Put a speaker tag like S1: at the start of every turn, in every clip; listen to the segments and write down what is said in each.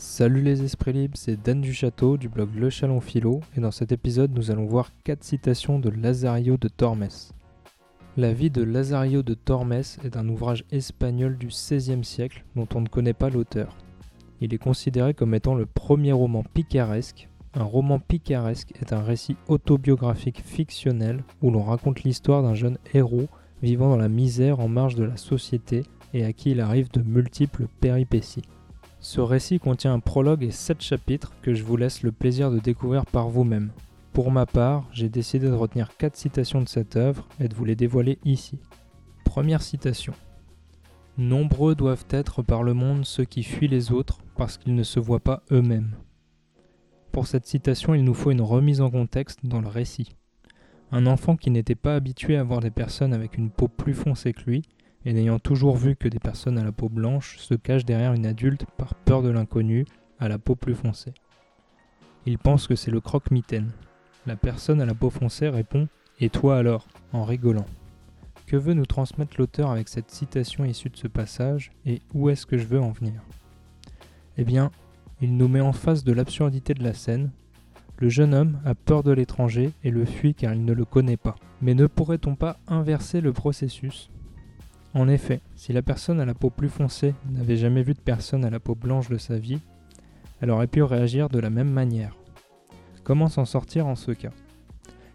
S1: Salut les esprits libres, c'est Dan du Château du blog Le Chalon Philo et dans cet épisode nous allons voir 4 citations de Lazario de Tormes. La vie de Lazario de Tormes est un ouvrage espagnol du XVIe siècle dont on ne connaît pas l'auteur. Il est considéré comme étant le premier roman picaresque. Un roman picaresque est un récit autobiographique fictionnel où l'on raconte l'histoire d'un jeune héros vivant dans la misère en marge de la société et à qui il arrive de multiples péripéties. Ce récit contient un prologue et sept chapitres que je vous laisse le plaisir de découvrir par vous-même. Pour ma part, j'ai décidé de retenir quatre citations de cette œuvre et de vous les dévoiler ici. Première citation. Nombreux doivent être par le monde ceux qui fuient les autres parce qu'ils ne se voient pas eux-mêmes. Pour cette citation, il nous faut une remise en contexte dans le récit. Un enfant qui n'était pas habitué à voir des personnes avec une peau plus foncée que lui et n'ayant toujours vu que des personnes à la peau blanche se cachent derrière une adulte par peur de l'inconnu à la peau plus foncée. Il pense que c'est le croque-mitaine. La personne à la peau foncée répond Et toi alors? en rigolant. Que veut nous transmettre l'auteur avec cette citation issue de ce passage et où est-ce que je veux en venir? Eh bien, il nous met en face de l'absurdité de la scène. Le jeune homme a peur de l'étranger et le fuit car il ne le connaît pas. Mais ne pourrait-on pas inverser le processus? En effet, si la personne à la peau plus foncée n'avait jamais vu de personne à la peau blanche de sa vie, elle aurait pu réagir de la même manière. Comment s'en sortir en ce cas?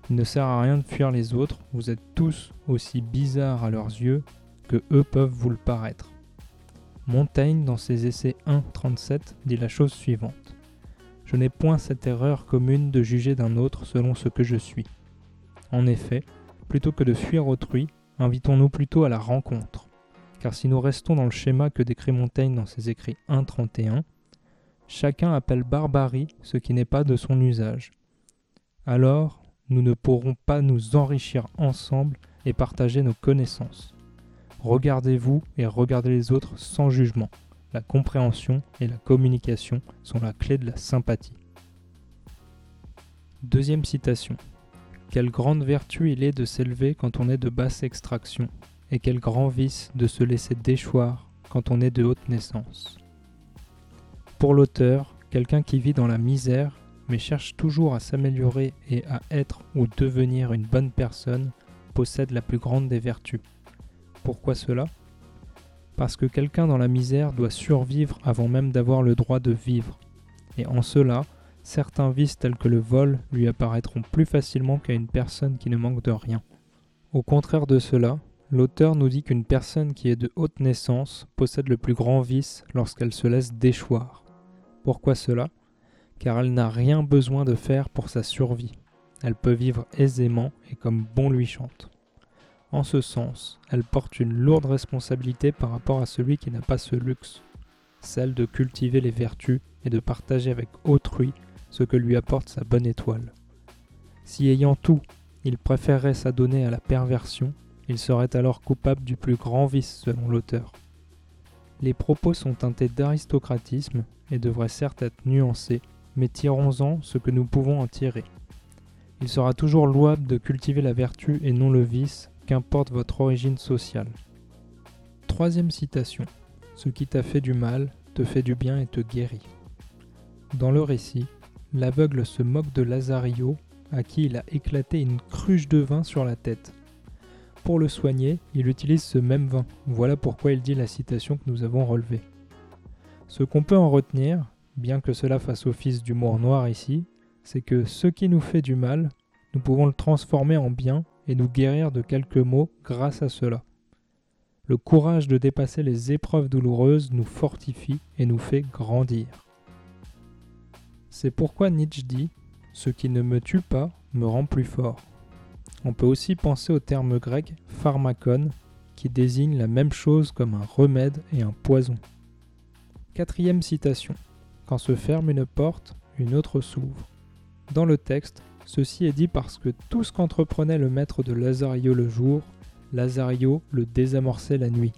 S1: Il ne sert à rien de fuir les autres, vous êtes tous aussi bizarres à leurs yeux que eux peuvent vous le paraître. Montaigne, dans ses essais 1.37, dit la chose suivante. Je n'ai point cette erreur commune de juger d'un autre selon ce que je suis. En effet, plutôt que de fuir autrui, invitons-nous plutôt à la rencontre. Car si nous restons dans le schéma que décrit Montaigne dans ses écrits 1.31, chacun appelle barbarie ce qui n'est pas de son usage. Alors, nous ne pourrons pas nous enrichir ensemble et partager nos connaissances. Regardez-vous et regardez les autres sans jugement. La compréhension et la communication sont la clé de la sympathie. Deuxième citation. Quelle grande vertu il est de s'élever quand on est de basse extraction, et quel grand vice de se laisser déchoir quand on est de haute naissance. Pour l'auteur, quelqu'un qui vit dans la misère, mais cherche toujours à s'améliorer et à être ou devenir une bonne personne, possède la plus grande des vertus. Pourquoi cela? Parce que quelqu'un dans la misère doit survivre avant même d'avoir le droit de vivre. Et en cela, certains vices tels que le vol lui apparaîtront plus facilement qu'à une personne qui ne manque de rien. Au contraire de cela, l'auteur nous dit qu'une personne qui est de haute naissance possède le plus grand vice lorsqu'elle se laisse déchoir. Pourquoi cela? Car elle n'a rien besoin de faire pour sa survie. Elle peut vivre aisément et comme bon lui chante. En ce sens, elle porte une lourde responsabilité par rapport à celui qui n'a pas ce luxe, celle de cultiver les vertus et de partager avec autrui ce que lui apporte sa bonne étoile. Si ayant tout, il préférerait s'adonner à la perversion, il serait alors coupable du plus grand vice selon l'auteur. Les propos sont teintés d'aristocratisme et devraient certes être nuancés, mais tirons-en ce que nous pouvons en tirer. Il sera toujours louable de cultiver la vertu et non le vice, qu'importe votre origine sociale. Troisième citation. Ce qui t'a fait du mal te fait du bien et te guérit. Dans le récit, l'aveugle se moque de Lazario, à qui il a éclaté une cruche de vin sur la tête. Pour le soigner, il utilise ce même vin. Voilà pourquoi il dit la citation que nous avons relevée. Ce qu'on peut en retenir, bien que cela fasse office d'humour noir ici, c'est que ce qui nous fait du mal, nous pouvons le transformer en bien et nous guérir de quelques maux grâce à cela. Le courage de dépasser les épreuves douloureuses nous fortifie et nous fait grandir. C'est pourquoi Nietzsche dit Ce qui ne me tue pas me rend plus fort. On peut aussi penser au terme grec pharmakon, qui désigne la même chose comme un remède et un poison. Quatrième citation. Quand se ferme une porte, une autre s'ouvre. Dans le texte, ceci est dit parce que tout ce qu'entreprenait le maître de Lazario le jour, Lazario le désamorçait la nuit.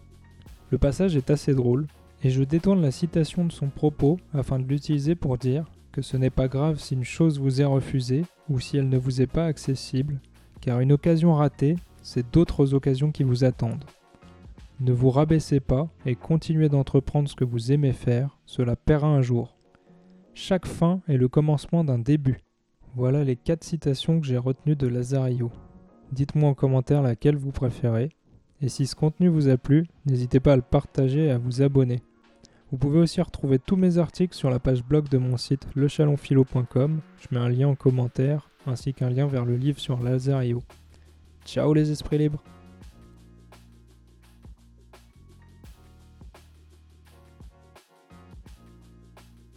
S1: Le passage est assez drôle, et je détourne la citation de son propos afin de l'utiliser pour dire que ce n'est pas grave si une chose vous est refusée ou si elle ne vous est pas accessible, car une occasion ratée, c'est d'autres occasions qui vous attendent. Ne vous rabaissez pas et continuez d'entreprendre ce que vous aimez faire, cela paiera un jour. Chaque fin est le commencement d'un début. Voilà les quatre citations que j'ai retenues de Lazario. Dites-moi en commentaire laquelle vous préférez. Et si ce contenu vous a plu, n'hésitez pas à le partager et à vous abonner. Vous pouvez aussi retrouver tous mes articles sur la page blog de mon site lechalonphilo.com. Je mets un lien en commentaire ainsi qu'un lien vers le livre sur Lazario. Ciao les esprits libres